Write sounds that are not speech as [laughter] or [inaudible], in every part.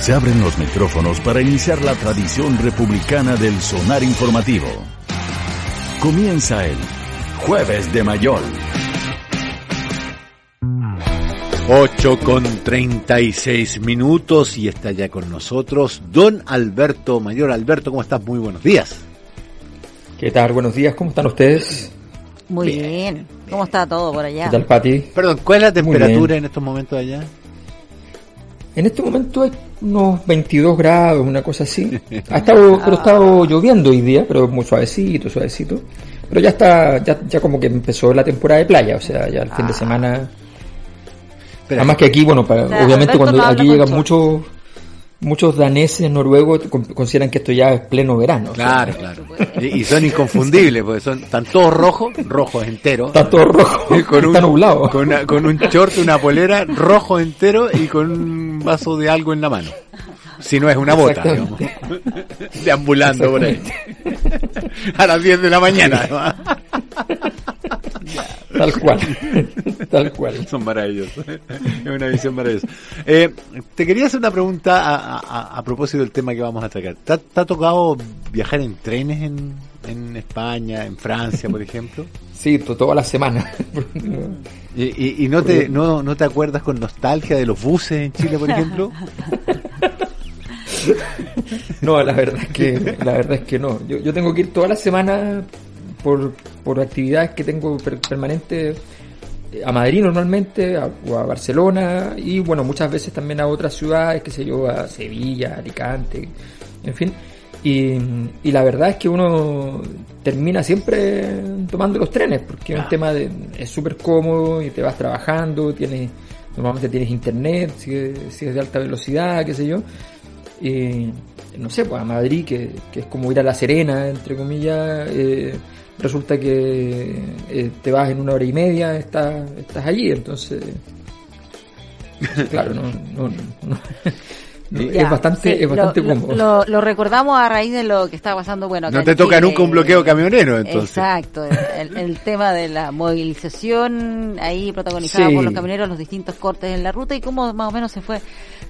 Se abren los micrófonos para iniciar la tradición republicana del sonar informativo. Comienza el Jueves de Mayol. 8 con 36 minutos y está ya con nosotros don Alberto Mayor. Alberto, ¿cómo estás? Muy buenos días. ¿Qué tal? Buenos días, ¿cómo están ustedes? Muy bien. ¿Cómo está todo por allá? ¿Qué tal, Pati? Perdón, ¿cuál es la temperatura en estos momentos allá? En este momento hay unos 22 grados, una cosa así. Ha estado, [laughs] pero ha estado lloviendo hoy día, pero muy suavecito, suavecito. Pero ya está, ya, ya como que empezó la temporada de playa, o sea, ya el fin de Ah. semana. Además que aquí, bueno, para, obviamente cuando aquí llegan muchos muchos daneses, noruegos, con- consideran que esto ya es pleno verano. o sea, Claro, claro. Y, y son inconfundibles, porque son, están todos rojos, rojos enteros. Está todo rojo, Y [laughs] con un, está nublado. Con, una- con un short, una polera rojo entero y con un vaso de algo en la mano. Si no es una bota, digamos. Deambulando por ahí. A las 10 de la mañana. Tal cual, tal cual. [laughs] Son maravillosos. Es una visión maravillosa. Eh, te quería hacer una pregunta a, a- a propósito del tema que vamos a tratar. ¿Te, ha- te ha tocado viajar en trenes en, en España, en Francia, por ejemplo? [laughs] Sí, to- toda la semana. [laughs] ¿Y, y- y no, te, no, no te acuerdas con nostalgia de los buses en Chile, por ejemplo? No, la verdad es que, la verdad es que no. Yo, yo tengo que ir toda la semana por, por actividades que tengo per- permanentes a Madrid normalmente, a- o a Barcelona, y bueno, muchas veces también a otras ciudades, qué sé yo, a Sevilla, Alicante, en fin. Y, y la verdad es que uno termina siempre tomando los trenes, porque es un tema de, es súper cómodo y te vas trabajando, tienes, normalmente tienes internet, si es, si es de alta velocidad, qué sé yo. Y no sé, pues a Madrid, que, que es como ir a La Serena, entre comillas, eh, resulta que eh, te vas en una hora y media, estás, estás allí, entonces, [laughs] claro, no, no, no- no- Ya, es bastante, sí, es bastante lo, cómodo. Lo, lo recordamos a raíz de lo que está pasando. Bueno, No te toca Chile. nunca un bloqueo camionero, entonces. Exacto, el, el [laughs] tema de la movilización ahí protagonizada Sí. por los camioneros, los distintos cortes en la ruta y cómo más o menos se fue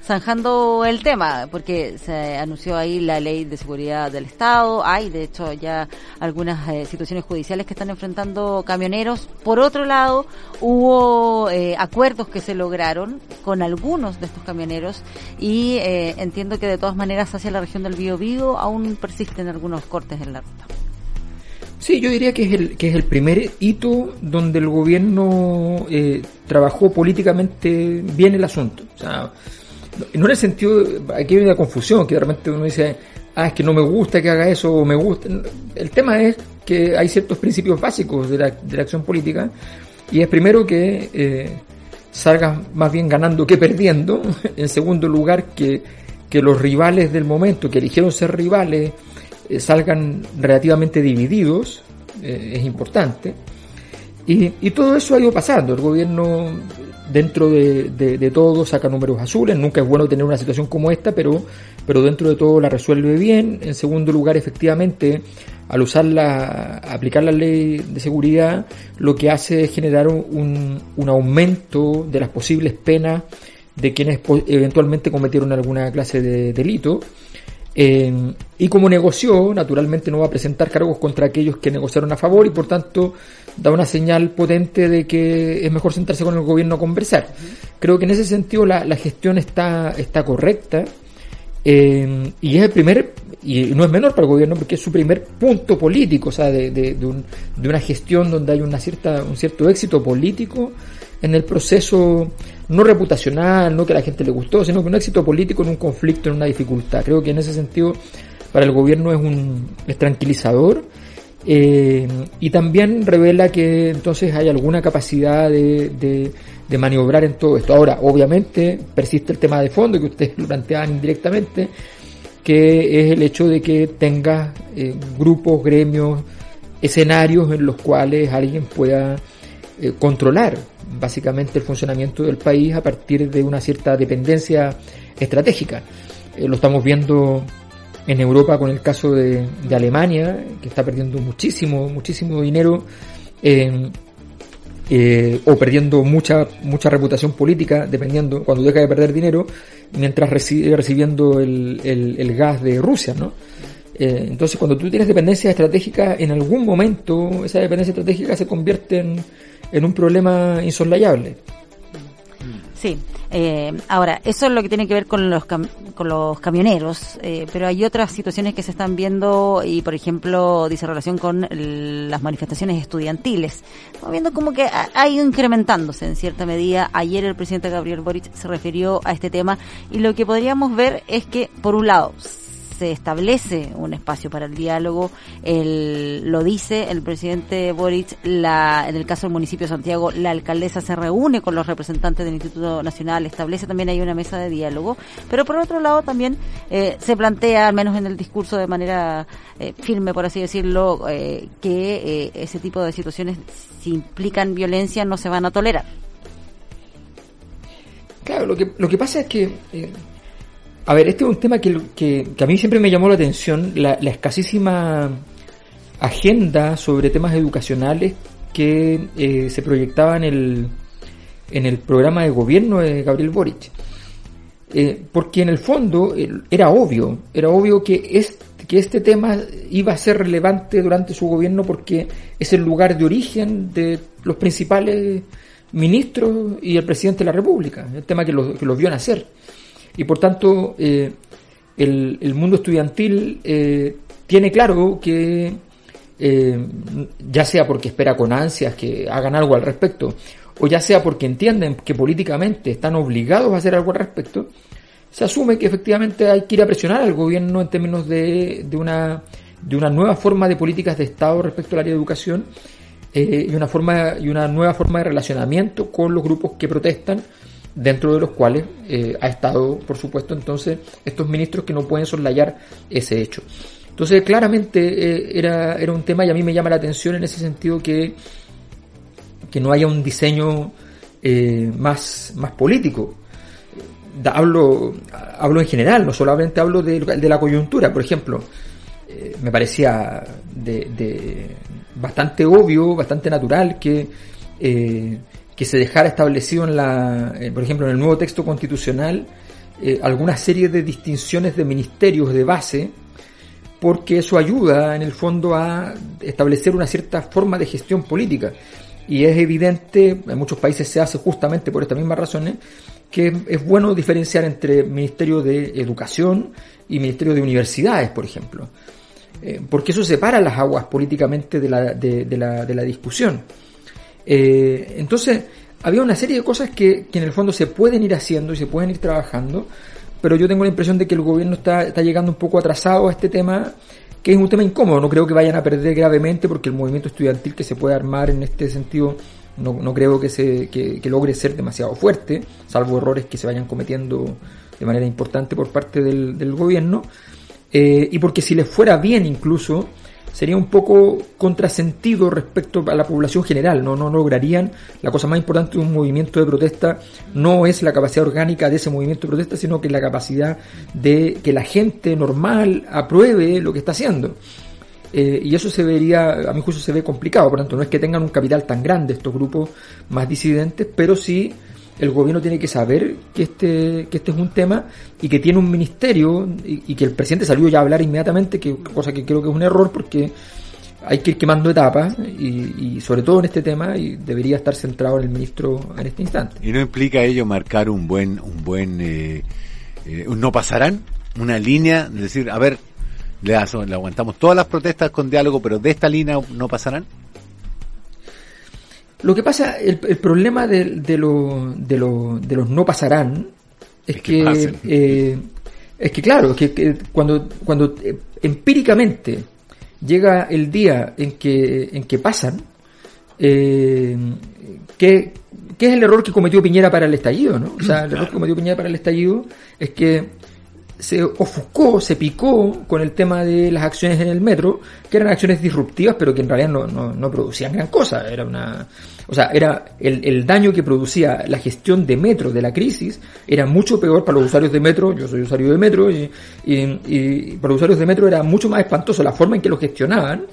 zanjando el tema, porque se anunció ahí la ley de seguridad del Estado, hay de hecho ya algunas eh, situaciones judiciales que están enfrentando camioneros. Por otro lado, hubo eh, acuerdos que se lograron con algunos de estos camioneros y eh, entiendo que de todas maneras hacia la región del Biobío aún persisten algunos cortes en la ruta. Sí, yo diría que es el, que es el primer hito donde el gobierno eh, trabajó políticamente bien el asunto. O sea, no en el sentido, aquí hay una confusión, que de repente uno dice, ah, es que no me gusta que haga eso, o me gusta. El tema es que hay ciertos principios básicos de la, de la acción política, y es primero que eh, salgas más bien ganando que perdiendo, [laughs] en segundo lugar que, que los rivales del momento, que eligieron ser rivales, eh, salgan relativamente divididos, eh, es importante. Y, y todo eso ha ido pasando. El gobierno, dentro de, todo, saca números azules. Nunca es bueno tener una situación como esta, pero, pero dentro de todo la resuelve bien. En segundo lugar, efectivamente, al usar la, aplicar la ley de seguridad, lo que hace es generar un, un aumento de las posibles penas de quienes eventualmente cometieron alguna clase de delito. Eh, y como negoció, naturalmente no va a presentar cargos contra aquellos que negociaron a favor y por tanto da una señal potente de que es mejor sentarse con el gobierno a conversar. Creo que en ese sentido la, la gestión está, está correcta eh, y es el primer, y no es menor para el gobierno porque es su primer punto político, o sea, de, de, de, un- de una gestión donde hay una cierta, un cierto éxito político en el proceso no reputacional, no que a la gente le gustó, sino que un éxito político en un conflicto, en una dificultad. Creo que en ese sentido para el gobierno es un es tranquilizador eh, y también revela que entonces hay alguna capacidad de, de, maniobrar en todo esto. Ahora, obviamente, persiste el tema de fondo que ustedes lo [laughs] planteaban indirectamente, que es el hecho de que tengas eh, grupos, gremios, escenarios en los cuales alguien pueda eh, controlar básicamente el funcionamiento del país a partir de una cierta dependencia estratégica. Lo estamos viendo en Europa con el caso de, Alemania, que está perdiendo muchísimo, muchísimo dinero eh, o perdiendo mucha, mucha reputación política, dependiendo, cuando deja de perder dinero, mientras sigue recibiendo el, el, gas de Rusia, ¿no? Eh, entonces, cuando tú tienes dependencia estratégica, en algún momento esa dependencia estratégica se convierte en, en un problema insoslayable. Sí, eh, ahora, eso es lo que tiene que ver con los, con los camioneros, eh, pero hay otras situaciones que se están viendo y, por ejemplo, dice relación con las manifestaciones estudiantiles. Estamos viendo como que ha ido incrementándose en cierta medida. Ayer el presidente Gabriel Boric se refirió a este tema y lo que podríamos ver es que, por un lado, se establece un espacio para el diálogo. El, lo dice el presidente Boric, la, en el caso del municipio de Santiago, la alcaldesa se reúne con los representantes del Instituto Nacional, establece también hay una mesa de diálogo, pero por otro lado también eh, se plantea, al menos en el discurso de manera eh, firme, por así decirlo, eh, que ese tipo de situaciones, si implican violencia, no se van a tolerar. Claro, lo que, lo que pasa es que a ver, este es un tema que, que, a mí siempre me llamó la atención, la, escasísima agenda sobre temas educacionales que eh, se proyectaba en el, en el programa de gobierno de Gabriel Boric. Eh, porque en el fondo era obvio, era obvio que este, que este tema iba a ser relevante durante su gobierno porque es el lugar de origen de los principales ministros y el presidente de la República, el tema que los, que los vio nacer y por tanto eh, el, mundo estudiantil eh, tiene claro que eh, ya sea porque espera con ansias que hagan algo al respecto o ya sea porque entienden que políticamente están obligados a hacer algo al respecto, se asume que efectivamente hay que ir a presionar al gobierno en términos de, de, una, de una nueva forma de políticas de Estado respecto al área de educación y, una forma, y una nueva forma de relacionamiento con los grupos que protestan dentro de los cuales eh, ha estado, por supuesto, entonces estos ministros que no pueden soslayar ese hecho. Entonces, claramente eh, era, era un tema y a mí me llama la atención en ese sentido que, que no haya un diseño eh, más, más político. hablo, hablo en general, no solamente hablo de, la coyuntura, por ejemplo. me parecía de, de, bastante obvio, bastante natural que que se dejara establecido en la, eh, por ejemplo, en el nuevo texto constitucional eh, alguna serie de distinciones de ministerios de base, porque eso ayuda en el fondo a establecer una cierta forma de gestión política. Y es evidente, en muchos países se hace justamente por estas mismas razones, que es bueno diferenciar entre Ministerio de Educación y Ministerio de Universidades, por ejemplo. Eh, porque eso separa las aguas políticamente de la, de, la, de la discusión. Eh, entonces, había una serie de cosas que, en el fondo se pueden ir haciendo y se pueden ir trabajando, pero yo tengo la impresión de que el gobierno está, está llegando un poco atrasado a este tema, que es un tema incómodo. No creo que vayan a perder gravemente porque el movimiento estudiantil que se puede armar en este sentido no, no creo que, se, que, logre ser demasiado fuerte, salvo errores que se vayan cometiendo de manera importante por parte del, del gobierno. Eh, y porque si les fuera bien incluso, sería un poco contrasentido respecto a la población general, no, no lograrían, la cosa más importante de un movimiento de protesta no es la capacidad orgánica de ese movimiento de protesta, sino que la capacidad de que la gente normal apruebe lo que está haciendo. Eh, y eso se vería, a mi juicio se ve complicado, por lo tanto no es que tengan un capital tan grande estos grupos más disidentes, pero sí el gobierno tiene que saber que este, que este es un tema y que tiene un ministerio y, que el presidente salió ya a hablar inmediatamente, que cosa que creo que es un error porque hay que ir quemando etapas y, sobre todo en este tema y debería estar centrado en el ministro en este instante. ¿Y no implica ello marcar un buen, un buen, eh, eh no pasarán? Una línea, de decir, a ver, le, le aguantamos todas las protestas con diálogo, pero de esta línea no pasarán? Lo que pasa, el, problema de, de, lo, de, lo, de, los no pasarán es, que, eh, es que claro, que, cuando, cuando eh, empíricamente llega el día en que, en que pasan, eh, ¿qué, es el error que cometió Piñera para el estallido? ¿no? O sea, el error que cometió Piñera para el estallido es que se ofuscó, se picó con el tema de las acciones en el metro, que eran acciones disruptivas, pero que en realidad no, no, no producían gran cosa. Era una, o sea, era el, el, daño que producía la gestión de metro de la crisis era mucho peor para los usuarios de metro. Yo soy usuario de metro y, y, y para los usuarios de metro era mucho más espantoso la forma en que lo gestionaban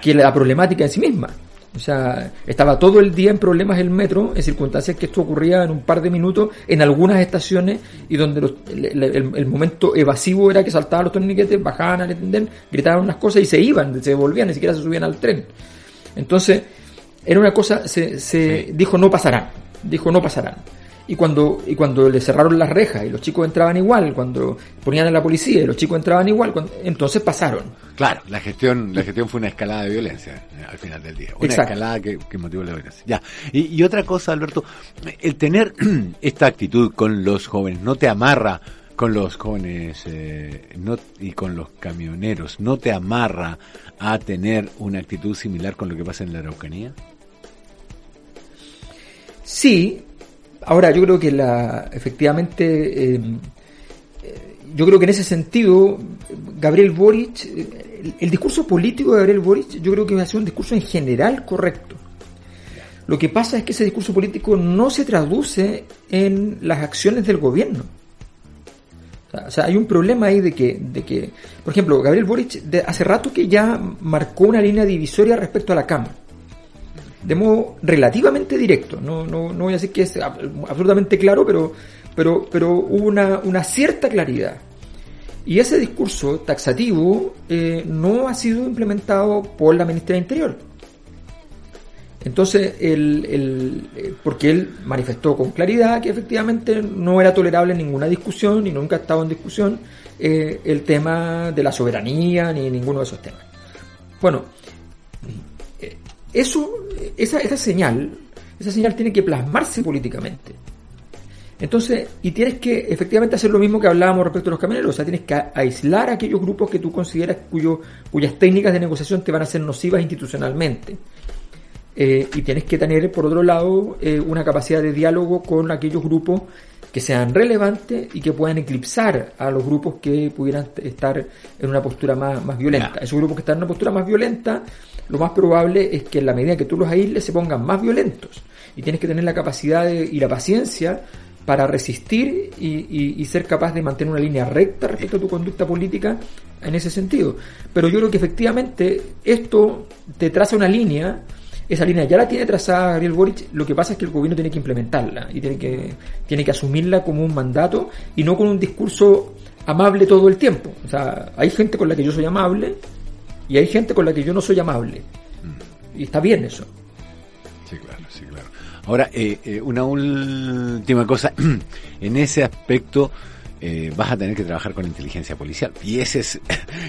que la problemática en sí misma. O sea, estaba todo el día en problemas el metro, en circunstancias que esto ocurría en un par de minutos en algunas estaciones y donde el, el, momento evasivo era que saltaban los torniquetes, bajaban al entender, gritaban unas cosas y se iban, se volvían, ni siquiera se subían al tren. Entonces, era una cosa, se, se dijo no pasarán, dijo no pasarán y cuando, y cuando le cerraron las rejas y los chicos entraban igual, cuando ponían a la policía y los chicos entraban igual, entonces pasaron. Claro, la gestión, la gestión fue una escalada de violencia eh, al final del día. Una escalada que, que, motivó la violencia. Ya. Y, y, otra cosa, Alberto, el tener [clears throat] esta actitud con los jóvenes no te amarra con los jóvenes eh, no, y con los camioneros, no te amarra a tener una actitud similar con lo que pasa en la Araucanía. Sí, Ahora, yo creo que la, efectivamente, eh, yo creo que en ese sentido, Gabriel Boric, el, el, discurso político de Gabriel Boric, yo creo que va a ser un discurso en general correcto. Lo que pasa es que ese discurso político no se traduce en las acciones del gobierno. O sea, hay un problema ahí de que, de que por ejemplo, Gabriel Boric de, hace rato que ya marcó una línea divisoria respecto a la Cámara de modo relativamente directo. No, no, no voy a decir que es absolutamente claro, pero, pero, pero hubo una, una cierta claridad. Y ese discurso taxativo eh, no ha sido implementado por la ministra de Interior. Entonces, el, el, eh, porque él manifestó con claridad que efectivamente no era tolerable ninguna discusión y nunca ha estado en discusión eh, el tema de la soberanía ni ninguno de esos temas. Bueno, eso, esa, esa señal, esa señal tiene que plasmarse políticamente. Entonces, y tienes que efectivamente hacer lo mismo que hablábamos respecto a los camioneros, o sea, tienes que aislar a aquellos grupos que tú consideras cuyo, cuyas técnicas de negociación te van a ser nocivas institucionalmente. Eh, y tienes que tener, por otro lado, eh, una capacidad de diálogo con aquellos grupos que sean relevantes y que puedan eclipsar a los grupos que pudieran estar en una postura más, más violenta. Esos grupos que están en una postura más violenta lo más probable es que en la medida que tú los aísles se pongan más violentos. Y tienes que tener la capacidad y la paciencia para resistir y, y, ser capaz de mantener una línea recta respecto a tu conducta política en ese sentido. Pero yo creo que efectivamente esto te traza una línea, esa línea ya la tiene trazada Gabriel Boric, lo que pasa es que el gobierno tiene que implementarla y tiene que, tiene que asumirla como un mandato y no con un discurso amable todo el tiempo. O sea, hay gente con la que yo soy amable, y hay gente con la que yo no soy amable. Y está bien eso. Sí, claro, sí, claro. Ahora, eh, eh, una última cosa. [clears throat] en ese aspecto, eh, vas a tener que trabajar con inteligencia policial. Y ese es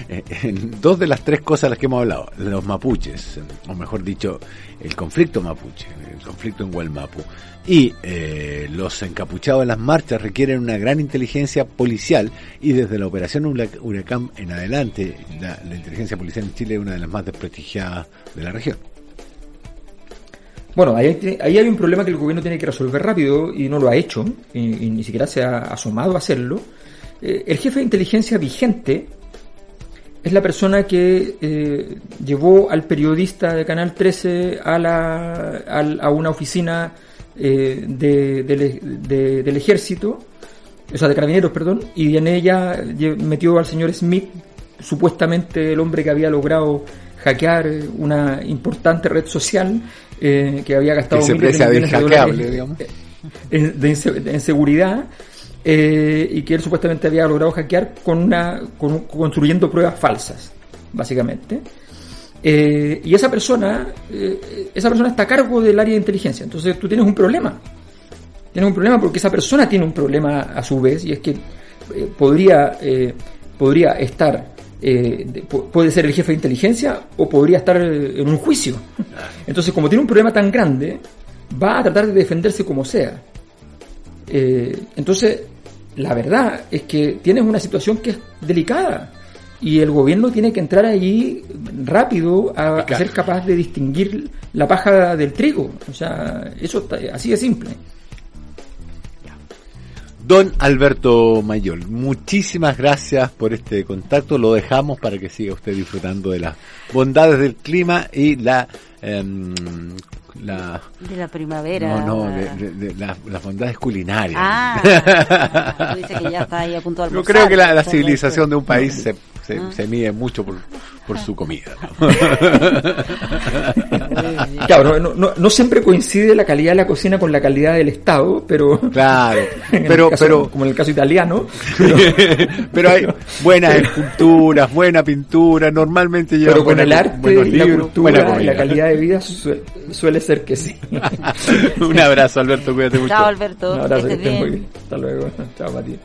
[laughs] en dos de las tres cosas de las que hemos hablado. Los mapuches, o mejor dicho, el conflicto mapuche, el conflicto en Hualmapu. Y eh, los encapuchados en las marchas requieren una gran inteligencia policial y desde la operación Huracán en adelante la, la inteligencia policial en Chile es una de las más desprestigiadas de la región. Bueno, ahí, hay un problema que el gobierno tiene que resolver rápido y no lo ha hecho, y, ni siquiera se ha asomado a hacerlo. Eh, el jefe de inteligencia vigente es la persona que eh, llevó al periodista de Canal 13 a, la, a, una oficina eh, de, de, de, del ejército, o sea, de carabineros, perdón, y en ella metió al señor Smith, supuestamente el hombre que había logrado hackear una importante red social, eh, que había gastado que miles de millones de dólares digamos. En, de, en seguridad, eh, y que él supuestamente había logrado hackear con una, con, construyendo pruebas falsas, básicamente. Eh, y esa persona, eh, esa persona está a cargo del área de inteligencia. Entonces tú tienes un problema. Tienes un problema porque esa persona tiene un problema a su vez y es que eh, podría, podría estar, puede ser el jefe de inteligencia o podría estar en un juicio. Entonces como tiene un problema tan grande, va a tratar de defenderse como sea. entonces, la verdad es que tienes una situación que es delicada y el gobierno tiene que entrar allí rápido a, a, ser capaz de distinguir la paja del trigo. O sea, eso está, así de simple. Don Alberto Mayol, muchísimas gracias por este contacto. Lo dejamos para que siga usted disfrutando de las bondades del clima y la em, la De la primavera. no, no, de, de- de las, las bondades culinarias. Ah, [laughs] tú dices que ya está ahí a punto de Yo creo que la, civilización de un país se, se, Ah. se mide mucho por, por su comida. ¿no? [laughs] Claro, no, no, no siempre coincide la calidad de la cocina con la calidad del Estado, pero... Claro, [laughs] pero, caso- pero, como en el caso italiano, pero [laughs] hay buenas esculturas, buena pintura, normalmente lleva pero con el arte, y la cultura y la calidad de vida su- suele ser que sí. Un abrazo, Alberto, cuídate mucho. Chao, Alberto. Un abrazo, que estés estén muy bien. bien. Hasta luego. Chao, Matías.